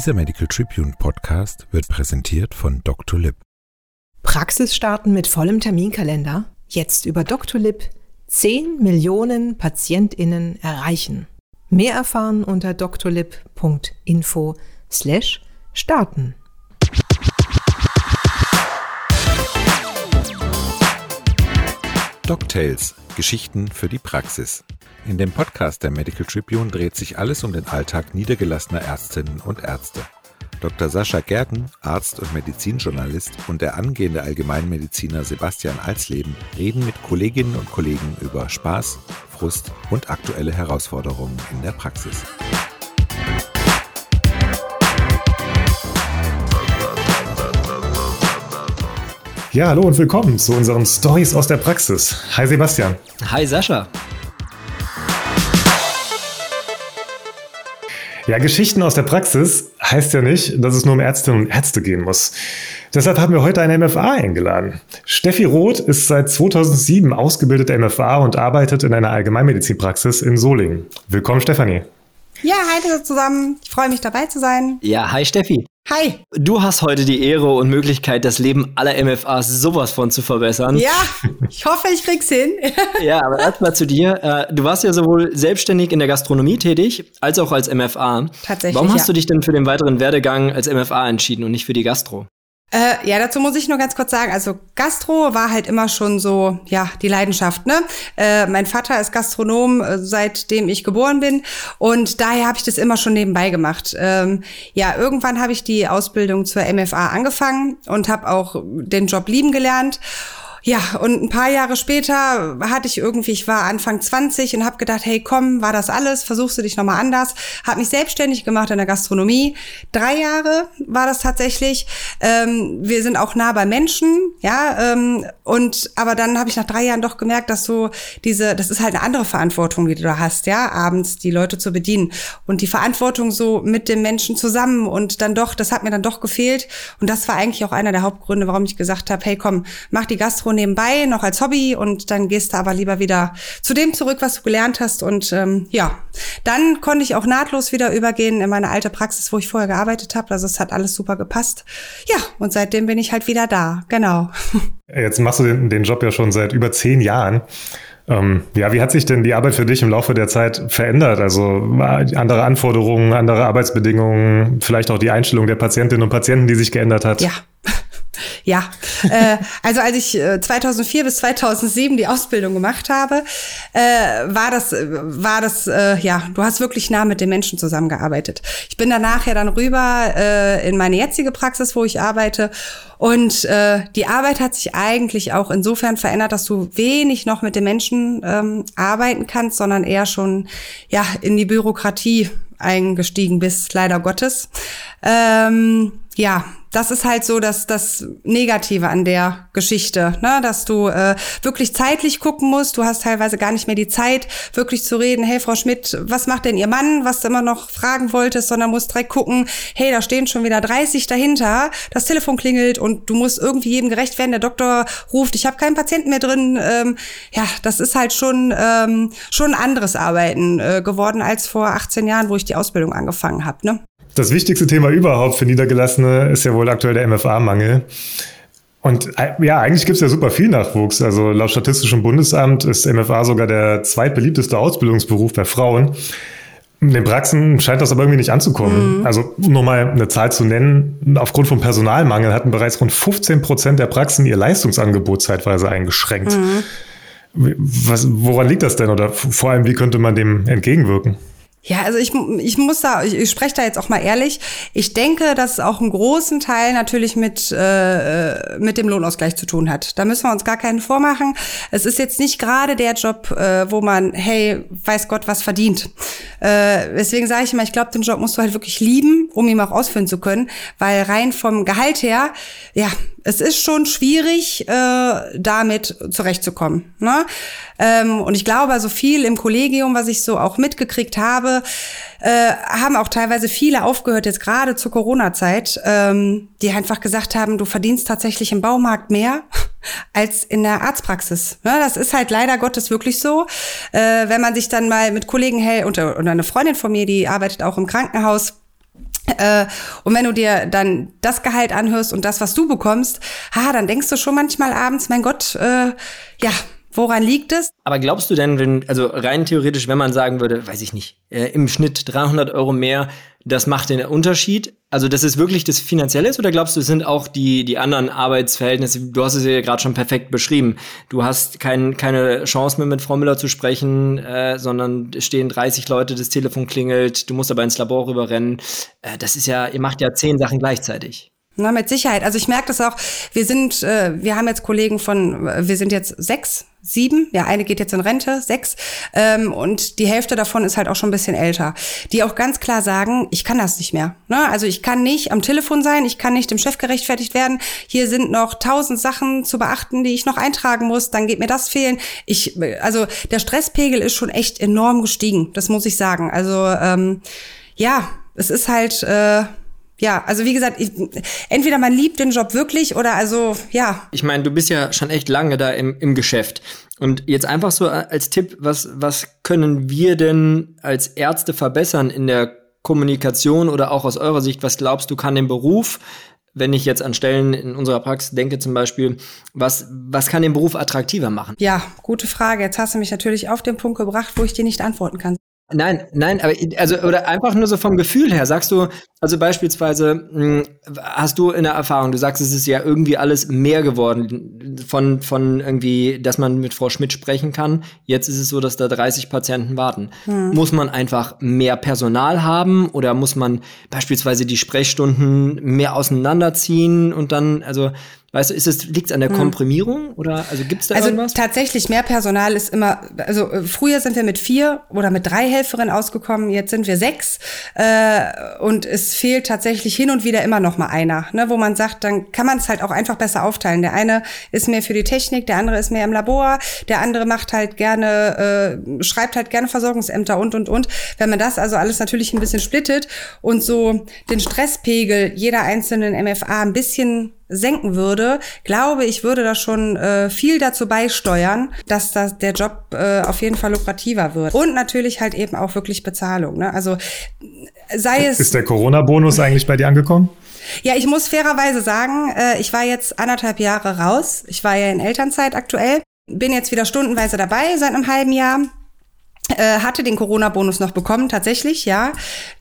Dieser Medical Tribune Podcast wird präsentiert von Dr. Lip. Praxis starten mit vollem Terminkalender? Jetzt über Dr. Lip 10 Millionen PatientInnen erreichen. Mehr erfahren unter drlib.info slash starten. DocTales – Geschichten für die Praxis. In dem Podcast der Medical Tribune dreht sich alles um den Alltag niedergelassener Ärztinnen und Ärzte. Dr. Sascha Gerken, Arzt und Medizinjournalist, und der angehende Allgemeinmediziner Sebastian Alsleben reden mit Kolleginnen und Kollegen über Spaß, Frust und aktuelle Herausforderungen in der Praxis. Ja, hallo und willkommen zu unseren Stories aus der Praxis. Hi Sebastian. Hi Sascha. Ja, Geschichten aus der Praxis heißt ja nicht, dass es nur um Ärztinnen und Ärzte gehen muss. Deshalb haben wir heute eine MFA eingeladen. Steffi Roth ist seit 2007 ausgebildete MFA und arbeitet in einer Allgemeinmedizinpraxis in Solingen. Willkommen, Stefanie. Ja, hi zusammen. Ich freue mich dabei zu sein. Ja, hi Steffi. Hi. Du hast heute die Ehre und Möglichkeit, das Leben aller MFAs sowas von zu verbessern. Ja, ich hoffe, ich krieg's hin. ja, aber erstmal zu dir. Äh, du warst ja sowohl selbstständig in der Gastronomie tätig, als auch als MFA. Tatsächlich. Warum hast ja. du dich denn für den weiteren Werdegang als MFA entschieden und nicht für die Gastro? Äh, ja, dazu muss ich nur ganz kurz sagen, also Gastro war halt immer schon so, ja, die Leidenschaft, ne? Äh, mein Vater ist Gastronom, äh, seitdem ich geboren bin und daher habe ich das immer schon nebenbei gemacht. Ähm, ja, irgendwann habe ich die Ausbildung zur MFA angefangen und habe auch den Job lieben gelernt ja, und ein paar Jahre später hatte ich irgendwie, ich war Anfang 20 und habe gedacht, hey, komm, war das alles? Versuchst du dich nochmal anders? Habe mich selbstständig gemacht in der Gastronomie. Drei Jahre war das tatsächlich. Ähm, wir sind auch nah bei Menschen, ja. Ähm, und aber dann habe ich nach drei Jahren doch gemerkt, dass so diese, das ist halt eine andere Verantwortung, die du da hast, ja, abends die Leute zu bedienen und die Verantwortung so mit dem Menschen zusammen und dann doch, das hat mir dann doch gefehlt und das war eigentlich auch einer der Hauptgründe, warum ich gesagt habe, hey, komm, mach die Nebenbei noch als Hobby und dann gehst du aber lieber wieder zu dem zurück, was du gelernt hast. Und ähm, ja, dann konnte ich auch nahtlos wieder übergehen in meine alte Praxis, wo ich vorher gearbeitet habe. Also es hat alles super gepasst. Ja, und seitdem bin ich halt wieder da. Genau. Jetzt machst du den, den Job ja schon seit über zehn Jahren. Ähm, ja, wie hat sich denn die Arbeit für dich im Laufe der Zeit verändert? Also andere Anforderungen, andere Arbeitsbedingungen, vielleicht auch die Einstellung der Patientinnen und Patienten, die sich geändert hat? Ja. Ja, äh, also als ich äh, 2004 bis 2007 die Ausbildung gemacht habe, äh, war das, war das, äh, ja, du hast wirklich nah mit den Menschen zusammengearbeitet. Ich bin danach ja dann rüber äh, in meine jetzige Praxis, wo ich arbeite. Und äh, die Arbeit hat sich eigentlich auch insofern verändert, dass du wenig noch mit den Menschen ähm, arbeiten kannst, sondern eher schon ja in die Bürokratie eingestiegen bist, leider Gottes. Ähm, ja, das ist halt so das, das Negative an der Geschichte, ne? dass du äh, wirklich zeitlich gucken musst. Du hast teilweise gar nicht mehr die Zeit, wirklich zu reden, hey Frau Schmidt, was macht denn Ihr Mann, was du immer noch fragen wolltest, sondern musst direkt gucken, hey, da stehen schon wieder 30 dahinter, das Telefon klingelt und du musst irgendwie jedem gerecht werden. Der Doktor ruft, ich habe keinen Patienten mehr drin. Ähm, ja, das ist halt schon, ähm, schon anderes Arbeiten äh, geworden als vor 18 Jahren, wo ich die Ausbildung angefangen habe. Ne? Das wichtigste Thema überhaupt für Niedergelassene ist ja wohl aktuell der MFA-Mangel. Und äh, ja, eigentlich gibt es ja super viel Nachwuchs. Also laut Statistischem Bundesamt ist MFA sogar der zweitbeliebteste Ausbildungsberuf bei Frauen. In den Praxen scheint das aber irgendwie nicht anzukommen. Mhm. Also um nur mal eine Zahl zu nennen, aufgrund von Personalmangel hatten bereits rund 15 Prozent der Praxen ihr Leistungsangebot zeitweise eingeschränkt. Mhm. Was, woran liegt das denn? Oder vor allem, wie könnte man dem entgegenwirken? Ja, also ich, ich muss da, ich, ich spreche da jetzt auch mal ehrlich. Ich denke, dass es auch einen großen Teil natürlich mit, äh, mit dem Lohnausgleich zu tun hat. Da müssen wir uns gar keinen vormachen. Es ist jetzt nicht gerade der Job, äh, wo man, hey, weiß Gott, was verdient. Äh, deswegen sage ich immer, ich glaube, den Job musst du halt wirklich lieben, um ihn auch ausführen zu können. Weil rein vom Gehalt her, ja, es ist schon schwierig, äh, damit zurechtzukommen. Ne? Ähm, und ich glaube, so viel im Kollegium, was ich so auch mitgekriegt habe, äh, haben auch teilweise viele aufgehört, jetzt gerade zur Corona-Zeit, ähm, die einfach gesagt haben, du verdienst tatsächlich im Baumarkt mehr als in der Arztpraxis. Ne? Das ist halt leider Gottes wirklich so. Äh, wenn man sich dann mal mit Kollegen hält, oder, oder eine Freundin von mir, die arbeitet auch im Krankenhaus, und wenn du dir dann das Gehalt anhörst und das, was du bekommst, ha, dann denkst du schon manchmal abends, mein Gott, äh, ja, Woran liegt es? Aber glaubst du denn, wenn, also rein theoretisch, wenn man sagen würde, weiß ich nicht, äh, im Schnitt 300 Euro mehr, das macht den Unterschied? Also, das ist wirklich das Finanzielle oder glaubst du, es sind auch die, die anderen Arbeitsverhältnisse? Du hast es ja gerade schon perfekt beschrieben. Du hast kein, keine Chance mehr mit Frau Müller zu sprechen, äh, sondern es stehen 30 Leute, das Telefon klingelt, du musst aber ins Labor rüberrennen. Äh, das ist ja, ihr macht ja zehn Sachen gleichzeitig. Na, mit Sicherheit. Also ich merke das auch. Wir sind, äh, wir haben jetzt Kollegen von, wir sind jetzt sechs, sieben. Ja, eine geht jetzt in Rente, sechs. Ähm, und die Hälfte davon ist halt auch schon ein bisschen älter. Die auch ganz klar sagen, ich kann das nicht mehr. Ne? Also ich kann nicht am Telefon sein, ich kann nicht dem Chef gerechtfertigt werden. Hier sind noch tausend Sachen zu beachten, die ich noch eintragen muss. Dann geht mir das fehlen. Ich, also der Stresspegel ist schon echt enorm gestiegen. Das muss ich sagen. Also ähm, ja, es ist halt äh, ja, also wie gesagt, ich, entweder man liebt den Job wirklich oder also ja. Ich meine, du bist ja schon echt lange da im, im Geschäft. Und jetzt einfach so als Tipp, was, was können wir denn als Ärzte verbessern in der Kommunikation oder auch aus eurer Sicht? Was glaubst du, kann den Beruf, wenn ich jetzt an Stellen in unserer Praxis denke zum Beispiel, was, was kann den Beruf attraktiver machen? Ja, gute Frage. Jetzt hast du mich natürlich auf den Punkt gebracht, wo ich dir nicht antworten kann. Nein, nein, aber also oder einfach nur so vom Gefühl her. Sagst du, also beispielsweise mh, hm, hast du in der Erfahrung, du sagst, es ist ja irgendwie alles mehr geworden von von irgendwie, dass man mit Frau Schmidt sprechen kann. Jetzt ist es so, dass da 30 Patienten warten. Hm. Muss man einfach mehr Personal haben oder muss man beispielsweise die Sprechstunden mehr auseinanderziehen und dann also Weißt du, ist es, liegt es an der hm. Komprimierung oder also gibt es da also irgendwas? Tatsächlich mehr Personal ist immer, also äh, früher sind wir mit vier oder mit drei Helferinnen ausgekommen, jetzt sind wir sechs äh, und es fehlt tatsächlich hin und wieder immer noch mal einer, ne, wo man sagt, dann kann man es halt auch einfach besser aufteilen. Der eine ist mehr für die Technik, der andere ist mehr im Labor, der andere macht halt gerne, äh, schreibt halt gerne Versorgungsämter und und und. Wenn man das also alles natürlich ein bisschen splittet und so den Stresspegel jeder einzelnen MFA ein bisschen senken würde, glaube ich, würde das schon äh, viel dazu beisteuern, dass das, der Job äh, auf jeden Fall lukrativer wird. Und natürlich halt eben auch wirklich Bezahlung. Ne? Also sei es. Ist der Corona-Bonus eigentlich bei dir angekommen? Ja, ich muss fairerweise sagen, äh, ich war jetzt anderthalb Jahre raus. Ich war ja in Elternzeit aktuell. Bin jetzt wieder stundenweise dabei seit einem halben Jahr hatte den Corona-Bonus noch bekommen, tatsächlich, ja.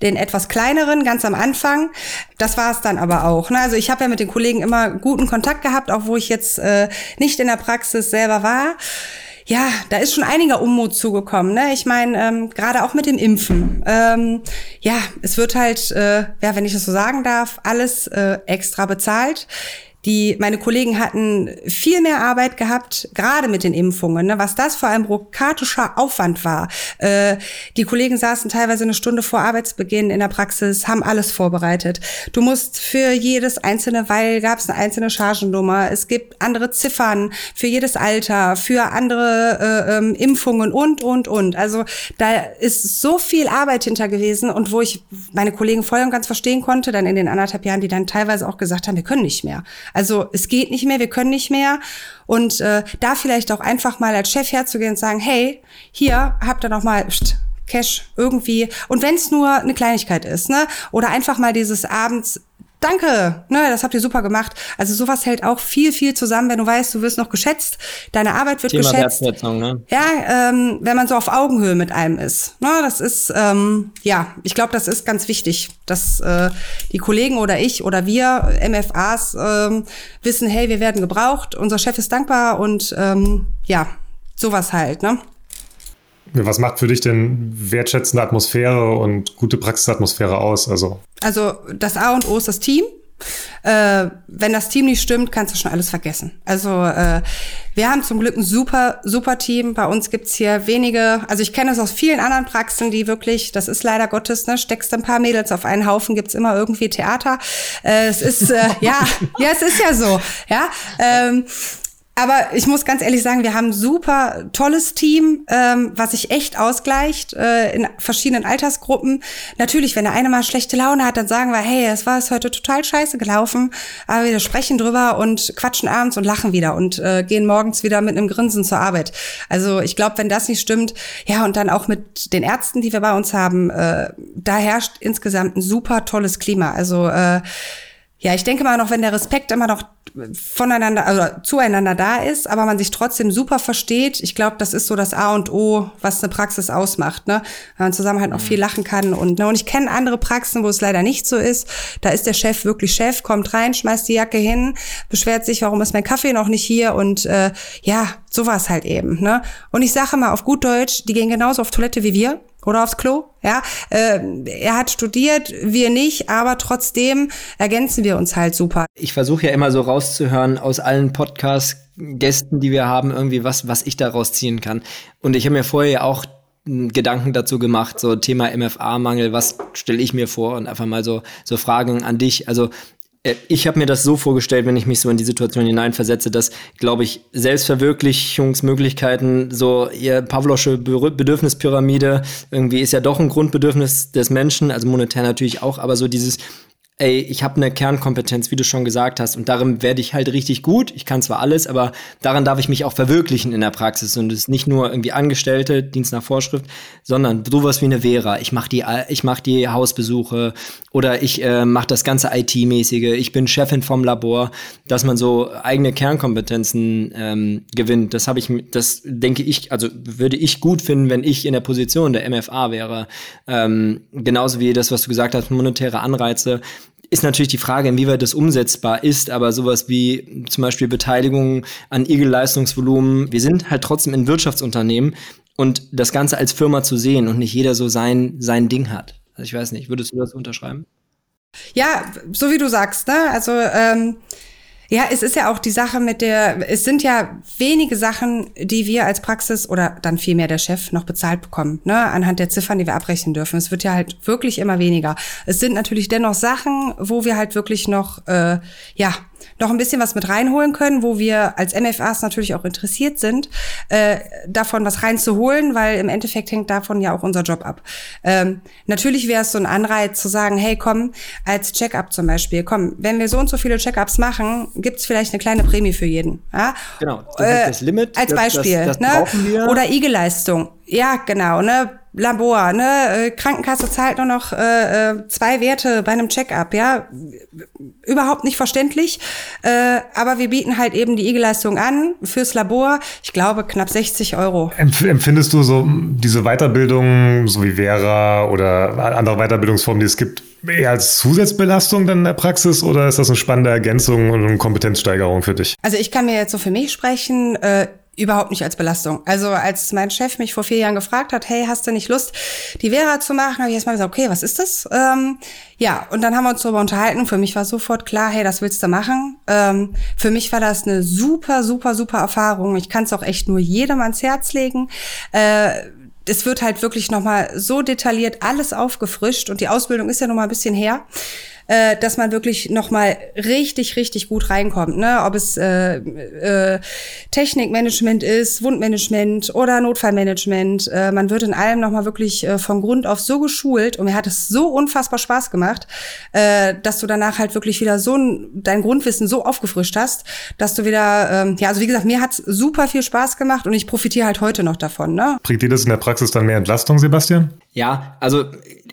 Den etwas kleineren, ganz am Anfang. Das war es dann aber auch. Ne? Also ich habe ja mit den Kollegen immer guten Kontakt gehabt, auch wo ich jetzt äh, nicht in der Praxis selber war. Ja, da ist schon einiger Unmut zugekommen. Ne? Ich meine, ähm, gerade auch mit dem Impfen. Ähm, ja, es wird halt, äh, ja, wenn ich das so sagen darf, alles äh, extra bezahlt. Die, meine Kollegen hatten viel mehr Arbeit gehabt, gerade mit den Impfungen, ne, was das vor allem bürokratischer Aufwand war. Äh, die Kollegen saßen teilweise eine Stunde vor Arbeitsbeginn in der Praxis, haben alles vorbereitet. Du musst für jedes einzelne Weil gab es eine einzelne Chargennummer. Es gibt andere Ziffern für jedes Alter, für andere äh, ähm, Impfungen und, und, und. Also da ist so viel Arbeit hinter gewesen und wo ich meine Kollegen voll und ganz verstehen konnte, dann in den anderthalb Jahren, die dann teilweise auch gesagt haben, wir können nicht mehr. Also es geht nicht mehr, wir können nicht mehr. Und äh, da vielleicht auch einfach mal als Chef herzugehen und sagen, hey, hier habt ihr noch mal Cash irgendwie. Und wenn es nur eine Kleinigkeit ist, ne? Oder einfach mal dieses abends Danke, ne, das habt ihr super gemacht. Also sowas hält auch viel, viel zusammen, wenn du weißt, du wirst noch geschätzt, deine Arbeit wird Thema geschätzt. Ne? Ja, ähm, wenn man so auf Augenhöhe mit einem ist. Ne, das ist, ähm, ja, ich glaube, das ist ganz wichtig, dass äh, die Kollegen oder ich oder wir MFAs ähm, wissen, hey, wir werden gebraucht, unser Chef ist dankbar und ähm, ja, sowas halt, ne? Was macht für dich denn wertschätzende Atmosphäre und gute Praxisatmosphäre aus? Also, also das A und O ist das Team. Äh, wenn das Team nicht stimmt, kannst du schon alles vergessen. Also äh, wir haben zum Glück ein super, super Team. Bei uns gibt's hier wenige, also ich kenne es aus vielen anderen Praxen, die wirklich, das ist leider Gottes, ne, steckst ein paar Mädels auf einen Haufen, gibt's immer irgendwie Theater. Äh, es ist, äh, ja, ja, es ist ja so. Ja. Ähm, Aber ich muss ganz ehrlich sagen, wir haben ein super tolles Team, ähm, was sich echt ausgleicht äh, in verschiedenen Altersgruppen. Natürlich, wenn der eine mal schlechte Laune hat, dann sagen wir, hey, es war es heute total scheiße gelaufen, aber wir sprechen drüber und quatschen abends und lachen wieder und äh, gehen morgens wieder mit einem Grinsen zur Arbeit. Also ich glaube, wenn das nicht stimmt, ja, und dann auch mit den Ärzten, die wir bei uns haben, äh, da herrscht insgesamt ein super tolles Klima. Also äh, ja, ich denke mal noch, wenn der Respekt immer noch voneinander, also zueinander da ist, aber man sich trotzdem super versteht, ich glaube, das ist so das A und O, was eine Praxis ausmacht, ne? Wenn man zusammen halt noch viel lachen kann und, ne? Und ich kenne andere Praxen, wo es leider nicht so ist. Da ist der Chef wirklich Chef, kommt rein, schmeißt die Jacke hin, beschwert sich, warum ist mein Kaffee noch nicht hier und äh, ja, so war es halt eben, ne? Und ich sage mal auf gut Deutsch, die gehen genauso auf Toilette wie wir oder aufs Klo. Ja, äh, er hat studiert, wir nicht, aber trotzdem ergänzen wir uns halt super. Ich versuche ja immer so rauszuhören aus allen Podcast-Gästen, die wir haben, irgendwie was, was ich daraus ziehen kann. Und ich habe mir vorher ja auch Gedanken dazu gemacht, so Thema MFA-Mangel, was stelle ich mir vor und einfach mal so, so Fragen an dich. Also ich habe mir das so vorgestellt, wenn ich mich so in die Situation hineinversetze, dass, glaube ich, Selbstverwirklichungsmöglichkeiten, so ihr Pavlosche Bedürfnispyramide, irgendwie ist ja doch ein Grundbedürfnis des Menschen, also monetär natürlich auch, aber so dieses ey, ich habe eine Kernkompetenz, wie du schon gesagt hast, und darin werde ich halt richtig gut. Ich kann zwar alles, aber daran darf ich mich auch verwirklichen in der Praxis. Und es ist nicht nur irgendwie Angestellte, Dienst nach Vorschrift, sondern sowas wie eine Vera. Ich mache die, ich mach die Hausbesuche oder ich äh, mache das ganze IT-mäßige. Ich bin Chefin vom Labor, dass man so eigene Kernkompetenzen ähm, gewinnt. Das habe ich, das denke ich, also würde ich gut finden, wenn ich in der Position der MFA wäre. Ähm, genauso wie das, was du gesagt hast, monetäre Anreize ist natürlich die Frage, inwieweit das umsetzbar ist, aber sowas wie zum Beispiel Beteiligung an IG-Leistungsvolumen, wir sind halt trotzdem ein Wirtschaftsunternehmen und das Ganze als Firma zu sehen und nicht jeder so sein, sein Ding hat. Also ich weiß nicht, würdest du das unterschreiben? Ja, so wie du sagst, ne? Also ähm, ja, es ist ja auch die Sache mit der, es sind ja wenige Sachen, die wir als Praxis oder dann vielmehr der Chef noch bezahlt bekommen, ne, anhand der Ziffern, die wir abrechnen dürfen. Es wird ja halt wirklich immer weniger. Es sind natürlich dennoch Sachen, wo wir halt wirklich noch, äh, ja, noch ein bisschen was mit reinholen können, wo wir als MFAs natürlich auch interessiert sind, äh, davon was reinzuholen, weil im Endeffekt hängt davon ja auch unser Job ab. Ähm, natürlich wäre es so ein Anreiz zu sagen, hey, komm, als Check-up zum Beispiel, komm, wenn wir so und so viele Check-ups machen, gibt's vielleicht eine kleine Prämie für jeden. Ja? Genau, das, äh, das Limit. Als Beispiel. Das, das, ne? Oder IG-Leistung. Ja, genau, ne? Labor, ne? Äh, Krankenkasse zahlt nur noch äh, äh, zwei Werte bei einem Check-up, ja. Überhaupt nicht verständlich. Äh, aber wir bieten halt eben die IG-Leistung an fürs Labor. Ich glaube, knapp 60 Euro. Empfindest du so diese Weiterbildung, so wie Vera oder andere Weiterbildungsformen, die es gibt, eher als Zusatzbelastung dann in der Praxis oder ist das eine spannende Ergänzung und eine Kompetenzsteigerung für dich? Also ich kann mir jetzt so für mich sprechen. Äh, überhaupt nicht als Belastung. Also als mein Chef mich vor vier Jahren gefragt hat, hey, hast du nicht Lust, die Vera zu machen, habe ich erstmal gesagt, okay, was ist das? Ähm, ja, und dann haben wir uns darüber unterhalten. Für mich war sofort klar, hey, das willst du machen. Ähm, für mich war das eine super, super, super Erfahrung. Ich kann es auch echt nur jedem ans Herz legen. Äh, es wird halt wirklich nochmal so detailliert alles aufgefrischt und die Ausbildung ist ja nochmal ein bisschen her äh, dass man wirklich nochmal richtig, richtig gut reinkommt. Ne? Ob es äh, äh, Technikmanagement ist, Wundmanagement oder Notfallmanagement. Äh, man wird in allem nochmal wirklich äh, von Grund auf so geschult und mir hat es so unfassbar Spaß gemacht, äh, dass du danach halt wirklich wieder so ein, dein Grundwissen so aufgefrischt hast, dass du wieder, ähm, ja, also wie gesagt, mir hat's super viel Spaß gemacht und ich profitiere halt heute noch davon. Ne? Bringt dir das in der Praxis dann mehr Entlastung, Sebastian? Ja, also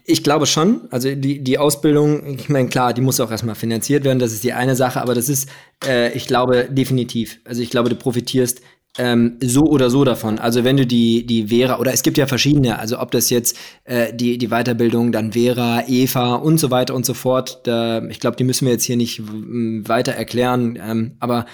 ich glaube schon. Also die, die Ausbildung, ich meine, klar, die muss auch erstmal finanziert werden, das ist die eine Sache, aber das ist, äh, ich glaube, definitiv. Also ich glaube, du profitierst ähm, so oder so davon. Also wenn du die, die Vera, oder es gibt ja verschiedene, also ob das jetzt äh, die, die Weiterbildung, dann Vera, Eva und so weiter und so fort, da, ich glaube, die müssen wir jetzt hier nicht weiter erklären, ähm, aber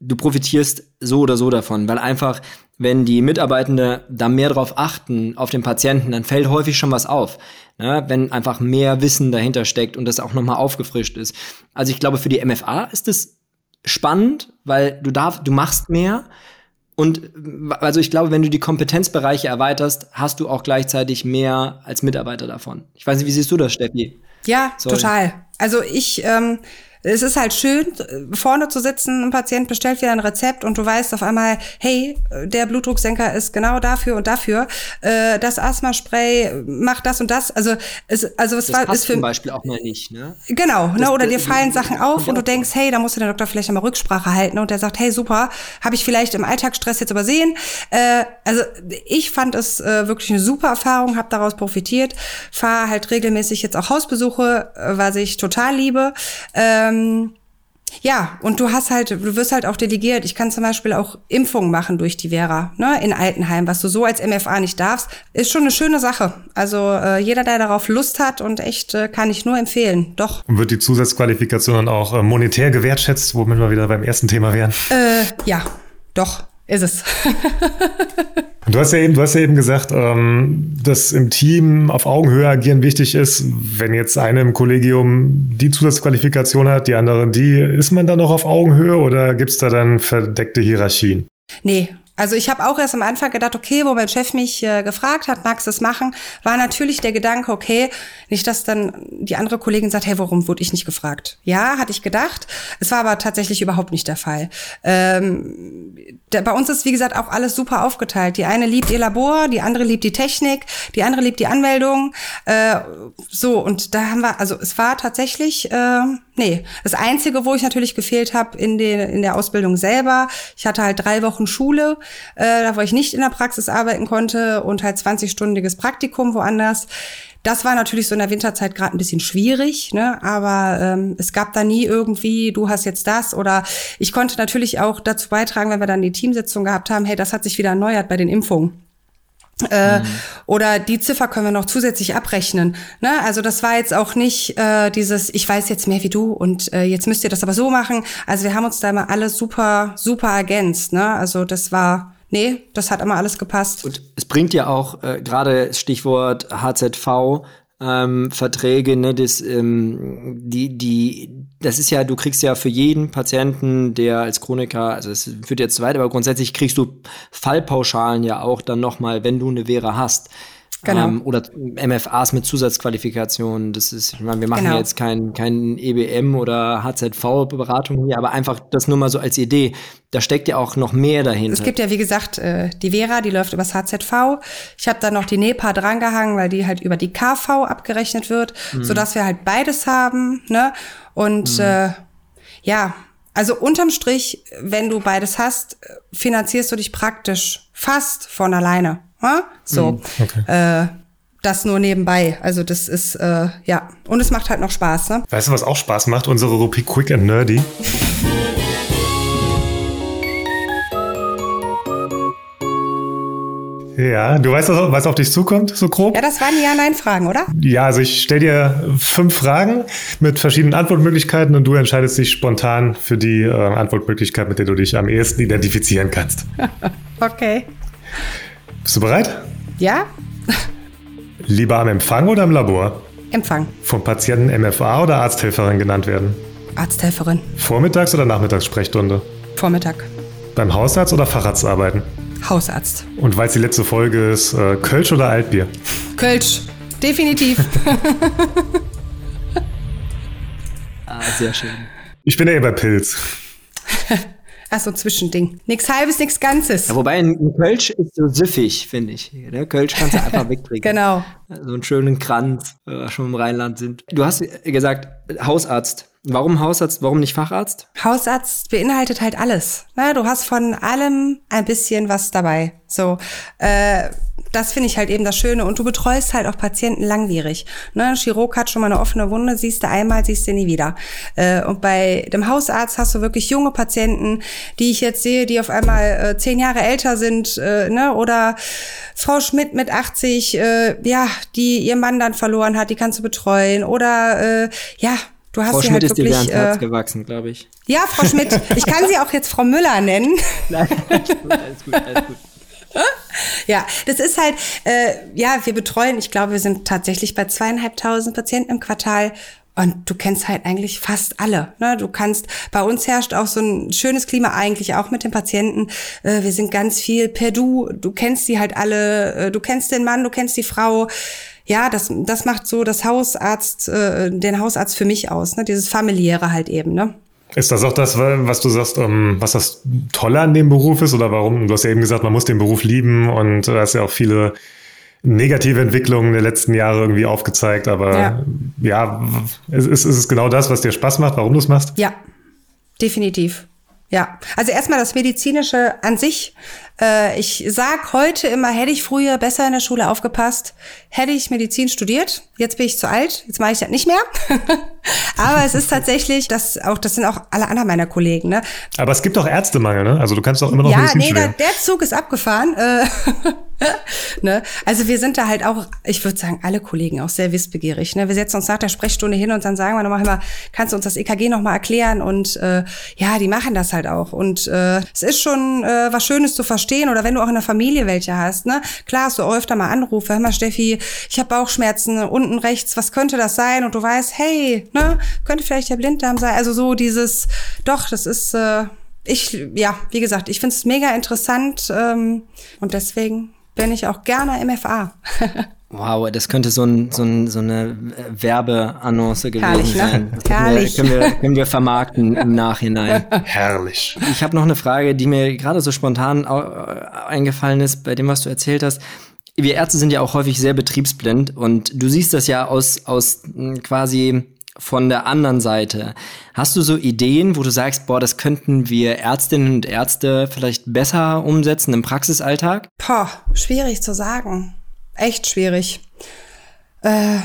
du profitierst so oder so davon, weil einfach wenn die Mitarbeitende da mehr drauf achten, auf den Patienten, dann fällt häufig schon was auf. Ne? Wenn einfach mehr Wissen dahinter steckt und das auch nochmal aufgefrischt ist. Also ich glaube, für die MFA ist es spannend, weil du darfst, du machst mehr. Und also ich glaube, wenn du die Kompetenzbereiche erweiterst, hast du auch gleichzeitig mehr als Mitarbeiter davon. Ich weiß nicht, wie siehst du das, Steffi? Ja, Sorry. total. Also ich ähm, es ist halt schön, vorne zu sitzen, ein Patient bestellt wieder ein Rezept und du weißt auf einmal, hey, der Blutdrucksenker ist genau dafür und dafür. Äh, das Asthma-Spray macht das und das. Also es, also es das war passt ist für zum Beispiel auch mal nicht, ne? Genau, Das- ne, oder dir fallen Sachen auf und du denkst, hey, da muss der Doktor vielleicht einmal Rücksprache halten und der sagt, hey, super, habe ich vielleicht im Alltagsstress jetzt übersehen. Äh, also ich fand es äh, wirklich eine super Erfahrung, habe daraus profitiert, fahre halt regelmäßig jetzt auch Hausbesuche, äh, was ich total liebe. Ähm, ja, und du hast halt, du wirst halt auch delegiert. Ich kann zum Beispiel auch Impfungen machen durch die Vera, ne, in Altenheim, was du so als MFA nicht darfst, ist schon eine schöne Sache. Also äh, jeder, der darauf Lust hat und echt, äh, kann ich nur empfehlen. Doch. Und wird die Zusatzqualifikation dann auch äh, monetär gewertschätzt, womit wir wieder beim ersten Thema wären? Äh, ja, doch, ist es. Du hast ja eben, du hast ja eben gesagt, ähm, dass im Team auf Augenhöhe agieren wichtig ist. Wenn jetzt eine im Kollegium die Zusatzqualifikation hat, die andere die, ist man dann noch auf Augenhöhe oder gibt's da dann verdeckte Hierarchien? Nee. Also ich habe auch erst am Anfang gedacht, okay, wo mein Chef mich äh, gefragt hat, magst du es machen, war natürlich der Gedanke, okay, nicht, dass dann die andere Kollegin sagt, hey, warum wurde ich nicht gefragt? Ja, hatte ich gedacht. Es war aber tatsächlich überhaupt nicht der Fall. Ähm, der, bei uns ist, wie gesagt, auch alles super aufgeteilt. Die eine liebt ihr Labor, die andere liebt die Technik, die andere liebt die Anmeldung. Äh, so, und da haben wir, also es war tatsächlich, äh, nee, das Einzige, wo ich natürlich gefehlt habe in, den, in der Ausbildung selber, ich hatte halt drei Wochen Schule, äh, da wo ich nicht in der Praxis arbeiten konnte und halt 20-stündiges Praktikum woanders. Das war natürlich so in der Winterzeit gerade ein bisschen schwierig, ne? aber ähm, es gab da nie irgendwie, du hast jetzt das oder ich konnte natürlich auch dazu beitragen, wenn wir dann die Teamsitzung gehabt haben, hey, das hat sich wieder erneuert bei den Impfungen. Äh, Oder die Ziffer können wir noch zusätzlich abrechnen. Ne? Also das war jetzt auch nicht äh, dieses, ich weiß jetzt mehr wie du und äh, jetzt müsst ihr das aber so machen. Also wir haben uns da immer alles super, super ergänzt. Ne? Also das war, nee, das hat immer alles gepasst. Und es bringt ja auch äh, gerade Stichwort HZV, ähm, Verträge, ne, das, ähm, die, die, das ist ja, du kriegst ja für jeden Patienten, der als Chroniker, also es führt jetzt zu weit, aber grundsätzlich kriegst du Fallpauschalen ja auch dann nochmal, wenn du eine Vera hast. Genau. Ähm, oder MFAs mit Zusatzqualifikationen. Das ist, ich meine, wir machen Genau. ja jetzt kein, kein EBM oder HZV-Beratung hier, aber einfach das nur mal so als Idee. Da steckt ja auch noch mehr dahinter. Es gibt ja, wie gesagt, äh, die Vera, die läuft übers HZV. Ich habe da noch die NEPA drangehangen, weil die halt über die KV abgerechnet wird, sodass wir halt beides haben. Ne? Und äh, ja, also unterm Strich, wenn du beides hast, äh, finanzierst du dich praktisch fast von alleine. Ha? So. Äh, das nur nebenbei. Also das ist, äh, ja. Und es macht halt noch Spaß, ne? Weißt du, was auch Spaß macht? Unsere Rubrik Quick and Nerdy. Ja, du weißt, was was auf dich zukommt, so grob? Ja, das waren die Ja-Nein-Fragen, oder? Ja, also ich stelle dir fünf Fragen mit verschiedenen Antwortmöglichkeiten und du entscheidest dich spontan für die äh, Antwortmöglichkeit, mit der du dich am ehesten identifizieren kannst. Okay. Bist du bereit? Ja? Lieber am Empfang oder im Labor? Empfang. Vom Patienten MFA oder Arzthelferin genannt werden? Arzthelferin. Vormittags- oder Nachmittagssprechstunde? Vormittag. Beim Hausarzt oder Facharzt arbeiten? Hausarzt. Und weil es die letzte Folge ist, äh, Kölsch oder Altbier? Kölsch. Definitiv. ah, sehr schön. Ich bin ja eh bei Pilz. Ach so, ein Zwischending. Nix halbes, nix Ganzes. Ja, wobei ein Kölsch ist so süffig, finde ich. Der Kölsch kannst du einfach wegtrinken. Genau. So einen schönen Kranz, wenn wir schon im Rheinland sind. Du hast gesagt, Hausarzt. Warum Hausarzt, warum nicht Facharzt? Hausarzt beinhaltet halt alles. Ne? Du hast von allem ein bisschen was dabei. So, äh, das finde ich halt eben das Schöne. Und du betreust halt auch Patienten langwierig. Ne? Chirurg hat schon mal eine offene Wunde, siehst du einmal, siehst du nie wieder. Äh, und bei dem Hausarzt hast du wirklich junge Patienten, die ich jetzt sehe, die auf einmal äh, zehn Jahre älter sind, äh, ne? oder Frau Schmidt mit 80, äh, ja, die ihr Mann dann verloren hat, die kannst du betreuen. Oder äh, ja, du hast Frau sie Schmidt halt ist dir wirklich. während Herz Äh, gewachsen, glaube ich. ja, Frau Schmidt. Ich kann sie auch jetzt Frau Müller nennen. Nein, alles gut, alles gut. Ja, das ist halt, äh, ja, wir betreuen, ich glaube, wir sind tatsächlich bei zweieinhalbtausend Patienten im Quartal. Und du kennst halt eigentlich fast alle. Ne? Du kannst, bei uns herrscht auch so ein schönes Klima eigentlich auch mit den Patienten. Äh, wir sind ganz viel per Du. Du kennst die halt alle. Äh, du kennst den Mann, du kennst die Frau. ja, das, das macht so das Hausarzt, äh, den Hausarzt für mich aus, ne? Dieses familiäre halt eben, ne? Ist das auch das, was du sagst, um, was das Tolle an dem Beruf ist oder warum? Du hast ja eben gesagt, man muss den Beruf lieben und da hast ja auch viele negative Entwicklungen der letzten Jahre irgendwie aufgezeigt. Aber ja, ja ist, ist es genau das, was dir Spaß macht, warum du es machst? Ja, definitiv. Ja, also erstmal das Medizinische an sich. Äh, ich sag heute immer, hätte ich früher besser in der Schule aufgepasst, hätte ich Medizin studiert. Jetzt bin ich zu alt, jetzt mache ich das nicht mehr. Aber es ist tatsächlich, das auch, das sind auch alle anderen meiner Kollegen. Ne? Aber es gibt auch Ärztemangel, ne? Also du kannst auch immer noch ja, Medizin nee, studieren. Ja, nee, der Zug ist abgefahren. Äh, ne? Also wir sind da halt auch, ich würde sagen, alle Kollegen auch sehr wissbegierig. Ne? Wir setzen uns nach der Sprechstunde hin und dann sagen wir nochmal, immer, kannst du uns das EKG nochmal erklären? Und äh, ja, die machen das halt auch. Und äh, es ist schon äh, was Schönes zu verstehen. Oder wenn du auch in der Familie welche hast, ne? Klar, hast du öfter mal Anrufe, hör mal, Steffi, ich habe Bauchschmerzen unten rechts, was könnte das sein? Und du weißt, hey, ne, könnte vielleicht der Blinddarm sein. Also so dieses, doch, das ist. Äh, ich, ja, wie gesagt, ich finde es mega interessant ähm, und deswegen bin ich auch gerne MFA. Wow, das könnte so, ein, so, ein, so eine Werbeannonce gewesen Herrlich, ne? sein. Das Herrlich. Können wir, können, wir, können wir vermarkten im Nachhinein. Herrlich. Ich habe noch eine Frage, die mir gerade so spontan eingefallen ist, bei dem, was du erzählt hast. Wir Ärzte sind ja auch häufig sehr betriebsblind und du siehst das ja aus, aus hm, quasi von der anderen Seite. Hast du so Ideen, wo du sagst, boah, das könnten wir Ärztinnen und Ärzte vielleicht besser umsetzen im Praxisalltag? Boah, schwierig zu sagen. Echt schwierig. Äh,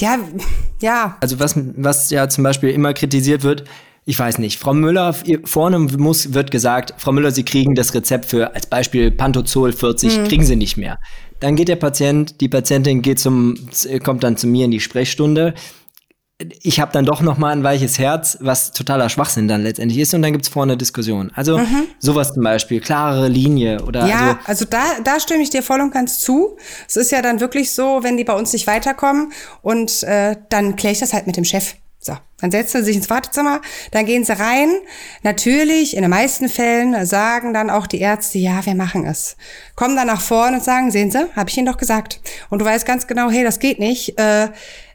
ja, ja. Also was, was ja zum Beispiel immer kritisiert wird, ich weiß nicht, Frau Müller, vorne muss, wird gesagt, Frau Müller, Sie kriegen das Rezept für, als Beispiel Pantozol 40, mhm. kriegen Sie nicht mehr. Dann geht der Patient, die Patientin geht zum, kommt dann zu mir in die Sprechstunde ich habe dann doch noch mal ein weiches Herz, was totaler Schwachsinn dann letztendlich ist und dann gibt's vorne Diskussion. Also mhm. sowas zum Beispiel, klarere Linie oder Ja, also, also da, da stimme ich dir voll und ganz zu. Es ist ja dann wirklich so, wenn die bei uns nicht weiterkommen und äh, dann kläre ich das halt mit dem Chef. So, dann setzen sie sich ins Wartezimmer, dann gehen sie rein. Natürlich, in den meisten Fällen sagen dann auch die Ärzte, ja, wir machen es. Kommen dann nach vorne und sagen, sehen Sie, habe ich Ihnen doch gesagt. Und du weißt ganz genau, hey, das geht nicht. Äh,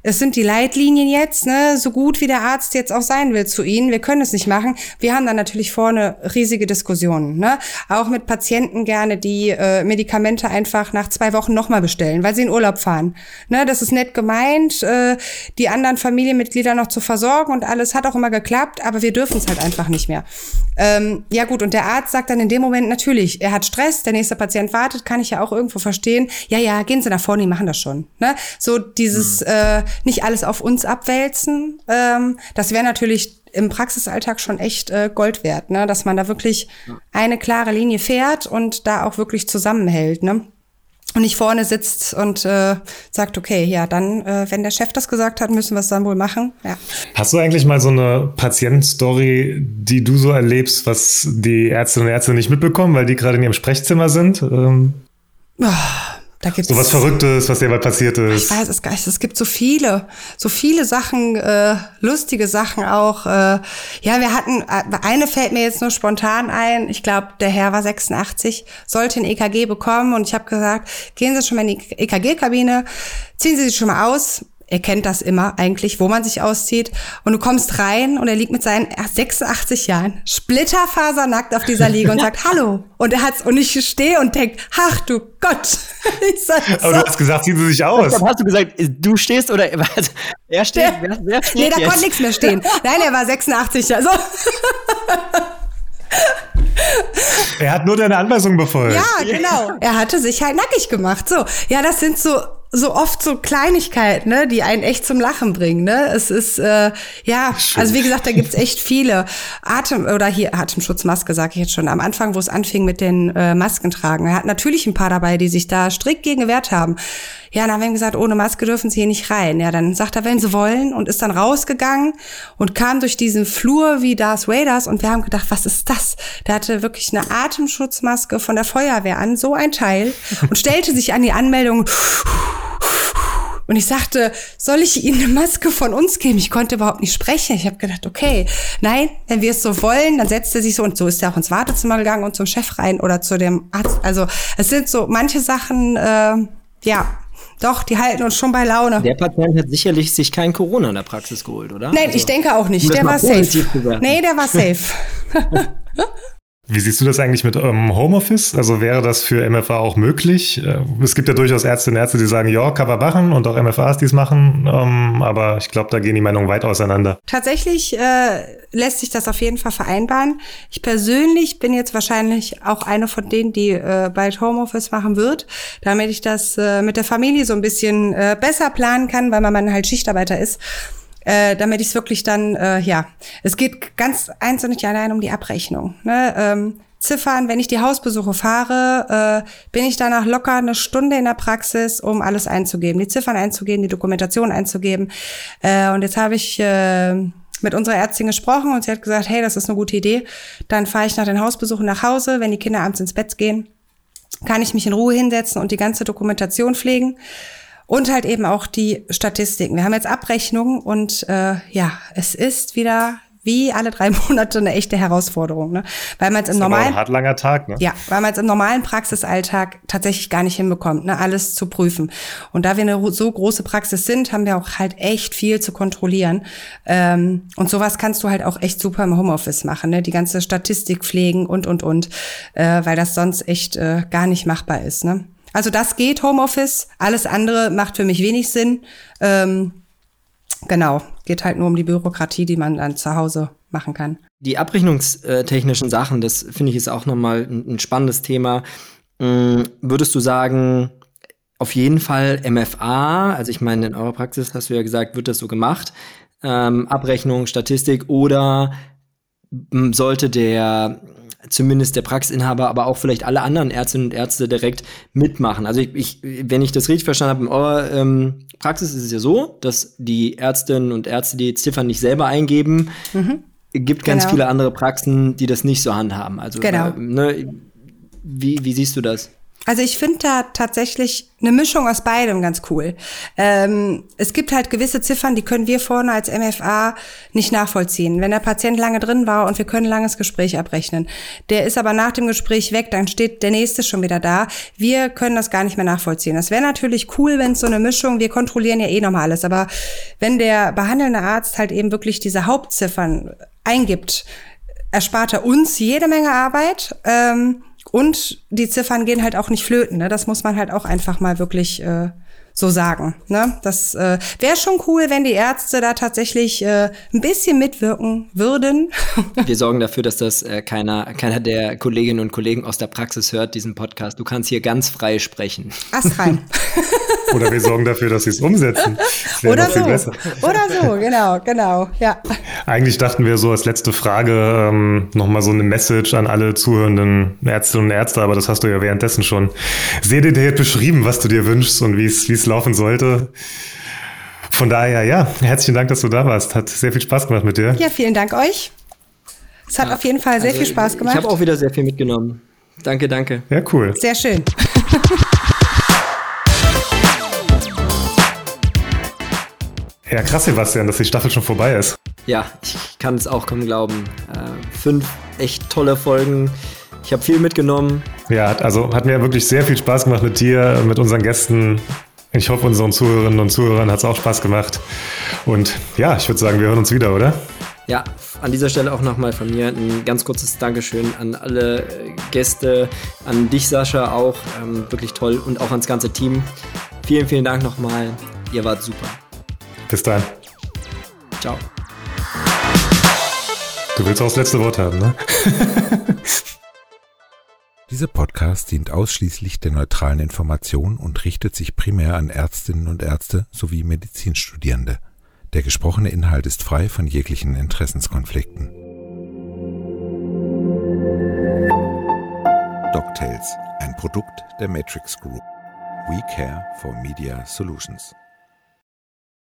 es sind die Leitlinien jetzt, ne, so gut wie der Arzt jetzt auch sein will zu Ihnen. Wir können es nicht machen. Wir haben dann natürlich vorne riesige Diskussionen, ne? Auch mit Patienten gerne, die äh, Medikamente einfach nach zwei Wochen nochmal bestellen, weil sie in Urlaub fahren. Ne, das ist nett gemeint, äh, die anderen Familienmitglieder noch zu versorgen und alles hat auch immer geklappt, aber wir dürfen es halt einfach nicht mehr. Ähm, ja gut, und der Arzt sagt dann in dem Moment natürlich, er hat Stress, der nächste Patient wartet, kann ich ja auch irgendwo verstehen. Ja, ja, gehen Sie nach vorne, die machen das schon. Ne? So dieses mhm. äh, nicht alles auf uns abwälzen, ähm, das wäre natürlich im Praxisalltag schon echt äh, Gold wert, ne? dass man da wirklich eine klare Linie fährt und da auch wirklich zusammenhält. Ne? Und nicht vorne sitzt und äh, sagt, okay, ja, dann, äh, wenn der Chef das gesagt hat, müssen wir es dann wohl machen. Ja. Hast du eigentlich mal so eine Patientenstory, die du so erlebst, was die Ärztinnen und Ärzte nicht mitbekommen, weil die gerade in ihrem Sprechzimmer sind? Ähm oh, da gibt's so was Verrücktes, was dir mal passiert ist. Ich weiß es gar nicht. Es gibt so viele, so viele Sachen, äh, lustige Sachen auch. Äh, ja, wir hatten, äh, eine fällt mir jetzt nur spontan ein. Ich glaube, der Herr war 86, sollte ein EKG bekommen und ich habe gesagt, gehen Sie schon mal in die EKG-Kabine, ziehen Sie sich schon mal aus er kennt das immer eigentlich, wo man sich auszieht. Und du kommst rein und er liegt mit seinen 86 Jahren splitterfasernackt auf dieser Liege und sagt Hallo. Und er hat's, und ich stehe und denk, ach du Gott. Sag, Aber du hast gesagt, ziehen Sie sich aus. Dann hast du gesagt, du stehst oder also, er steht? wer, wer steht nee, da konnte nichts mehr stehen. Nein, er war 86, also. Er hat nur deine Anweisung befolgt. Ja, genau. Er hatte sich halt nackig gemacht. So, ja, das sind so so oft so Kleinigkeiten, ne, die einen echt zum Lachen bringen. Ne? Es ist äh, ja, also wie gesagt, da gibt's echt viele Atem oder hier Atemschutzmaske, sage ich jetzt schon. Am Anfang, wo es anfing mit den äh, Masken tragen, er hat natürlich ein paar dabei, die sich da strikt gegen gewehrt haben. Ja, dann haben wir ihm gesagt, ohne Maske dürfen Sie hier nicht rein. Ja, dann sagt er, wenn Sie wollen und ist dann rausgegangen und kam durch diesen Flur wie Darth Vaders und wir haben gedacht, was ist das? Der hatte wirklich eine Atemschutzmaske von der Feuerwehr an, so ein Teil und stellte sich an die Anmeldung und ich sagte, soll ich Ihnen eine Maske von uns geben? Ich konnte überhaupt nicht sprechen. Ich habe gedacht, okay, nein, wenn wir es so wollen, dann setzt er sich so und so ist er auch ins Wartezimmer gegangen und zum Chef rein oder zu dem Arzt. Also es sind so manche Sachen, äh, ja, Doch, die halten uns schon bei Laune. Der Patient hat sicherlich sich kein Corona in der Praxis geholt, oder? Nein, also, ich denke auch nicht. Der war safe. Nee, der war safe. Wie siehst du das eigentlich mit ähm, Homeoffice? Also wäre das für MFA auch möglich? Äh, es gibt ja durchaus Ärztinnen und Ärzte, die sagen, ja, kann man machen und auch MFAs, die es machen. Ähm, aber ich glaube, da gehen die Meinungen weit auseinander. Tatsächlich äh, lässt sich das auf jeden Fall vereinbaren. Ich persönlich bin jetzt wahrscheinlich auch eine von denen, die äh, bald Homeoffice machen wird, damit ich das äh, mit der Familie so ein bisschen äh, besser planen kann, weil man halt Schichtarbeiter ist äh, damit ich es wirklich dann, äh, ja, es geht ganz eins und nicht allein um die Abrechnung. Ne? Ähm, Ziffern, wenn ich die Hausbesuche fahre, äh, bin ich danach locker eine Stunde in der Praxis, um alles einzugeben, die Ziffern einzugeben, die Dokumentation einzugeben. Äh, und jetzt habe ich äh, mit unserer Ärztin gesprochen und sie hat gesagt, hey, das ist eine gute Idee. Dann fahre ich nach den Hausbesuchen nach Hause, wenn die Kinder abends ins Bett gehen, kann ich mich in Ruhe hinsetzen und die ganze Dokumentation pflegen. Und halt eben auch die Statistiken. Wir haben jetzt Abrechnungen und äh, ja, es ist wieder wie alle drei Monate eine echte Herausforderung, ne? Weil man es im normalen hart langer Tag, ne? Ja, weil man es im normalen Praxisalltag tatsächlich gar nicht hinbekommt, ne, alles zu prüfen. Und da wir eine so große Praxis sind, haben wir auch halt echt viel zu kontrollieren. Ähm, und sowas kannst du halt auch echt super im Homeoffice machen, ne? Die ganze Statistik pflegen und und und, äh, weil das sonst echt äh, gar nicht machbar ist, ne? Also das geht Homeoffice, alles andere macht für mich wenig Sinn. Ähm, genau, geht halt nur um die Bürokratie, die man dann zu Hause machen kann. Die abrechnungstechnischen Sachen, das finde ich ist auch nochmal ein, ein spannendes Thema. Ähm, würdest du sagen, auf jeden Fall MFA, also ich meine, in eurer Praxis hast du ja gesagt, wird das so gemacht, ähm, Abrechnung, Statistik oder sollte der zumindest der Praxisinhaber, aber auch vielleicht alle anderen Ärztinnen und Ärzte direkt mitmachen. Also ich, ich wenn ich das richtig verstanden habe, in eurer ähm, Praxis ist es ja so, dass die Ärztinnen und Ärzte die Ziffern nicht selber eingeben. Mhm. gibt ganz genau. viele andere Praxen, die das nicht so handhaben. Also genau. Äh, ne, wie, wie siehst du das? Also ich finde da tatsächlich eine Mischung aus beidem ganz cool. Ähm, es gibt halt gewisse Ziffern, die können wir vorne als MFA nicht nachvollziehen. Wenn der Patient lange drin war und wir können ein langes Gespräch abrechnen, der ist aber nach dem Gespräch weg, dann steht der nächste schon wieder da. Wir können das gar nicht mehr nachvollziehen. Das wäre natürlich cool, wenn es so eine Mischung, wir kontrollieren ja eh nochmal alles, aber wenn der behandelnde Arzt halt eben wirklich diese Hauptziffern eingibt, erspart er uns jede Menge Arbeit. Ähm, und die Ziffern gehen halt auch nicht flöten. Ne? Das muss man halt auch einfach mal wirklich äh, so sagen. Ne? Das äh, wäre schon cool, wenn die Ärzte da tatsächlich äh, ein bisschen mitwirken würden. Wir sorgen dafür, dass das äh, keiner, keiner der Kolleginnen und Kollegen aus der Praxis hört, diesen Podcast. Du kannst hier ganz frei sprechen. Ast rein. Oder wir sorgen dafür, dass sie es umsetzen. Oder so. Oder so, genau, genau, ja. Eigentlich dachten wir so als letzte Frage ähm, nochmal so eine Message an alle zuhörenden Ärztinnen und Ärzte, aber das hast du ja währenddessen schon sehr detailliert beschrieben, was du dir wünschst und wie es laufen sollte. Von daher, ja, herzlichen Dank, dass du da warst. Hat sehr viel Spaß gemacht mit dir. Ja, vielen Dank euch. Es hat ja, auf jeden Fall sehr also viel Spaß gemacht. Ich habe auch wieder sehr viel mitgenommen. Danke, danke. Ja, cool. Sehr schön. Ja, krass, Sebastian, dass die Staffel schon vorbei ist. Ja, ich kann es auch kaum glauben. Äh, fünf echt tolle Folgen. Ich habe viel mitgenommen. Ja, also hat mir wirklich sehr viel Spaß gemacht mit dir, mit unseren Gästen. Ich hoffe, unseren Zuhörerinnen und Zuhörern hat es auch Spaß gemacht. Und ja, ich würde sagen, wir hören uns wieder, oder? Ja, an dieser Stelle auch nochmal von mir ein ganz kurzes Dankeschön an alle Gäste, an dich, Sascha, auch. Ähm, wirklich toll und auch ans ganze Team. Vielen, vielen Dank nochmal. Ihr wart super. Bis dann. Ciao. Du willst auch das letzte Wort haben, ne? Dieser Podcast dient ausschließlich der neutralen Information und richtet sich primär an Ärztinnen und Ärzte sowie Medizinstudierende. Der gesprochene Inhalt ist frei von jeglichen Interessenskonflikten. DocTales, ein Produkt der Matrix Group. We care for Media Solutions.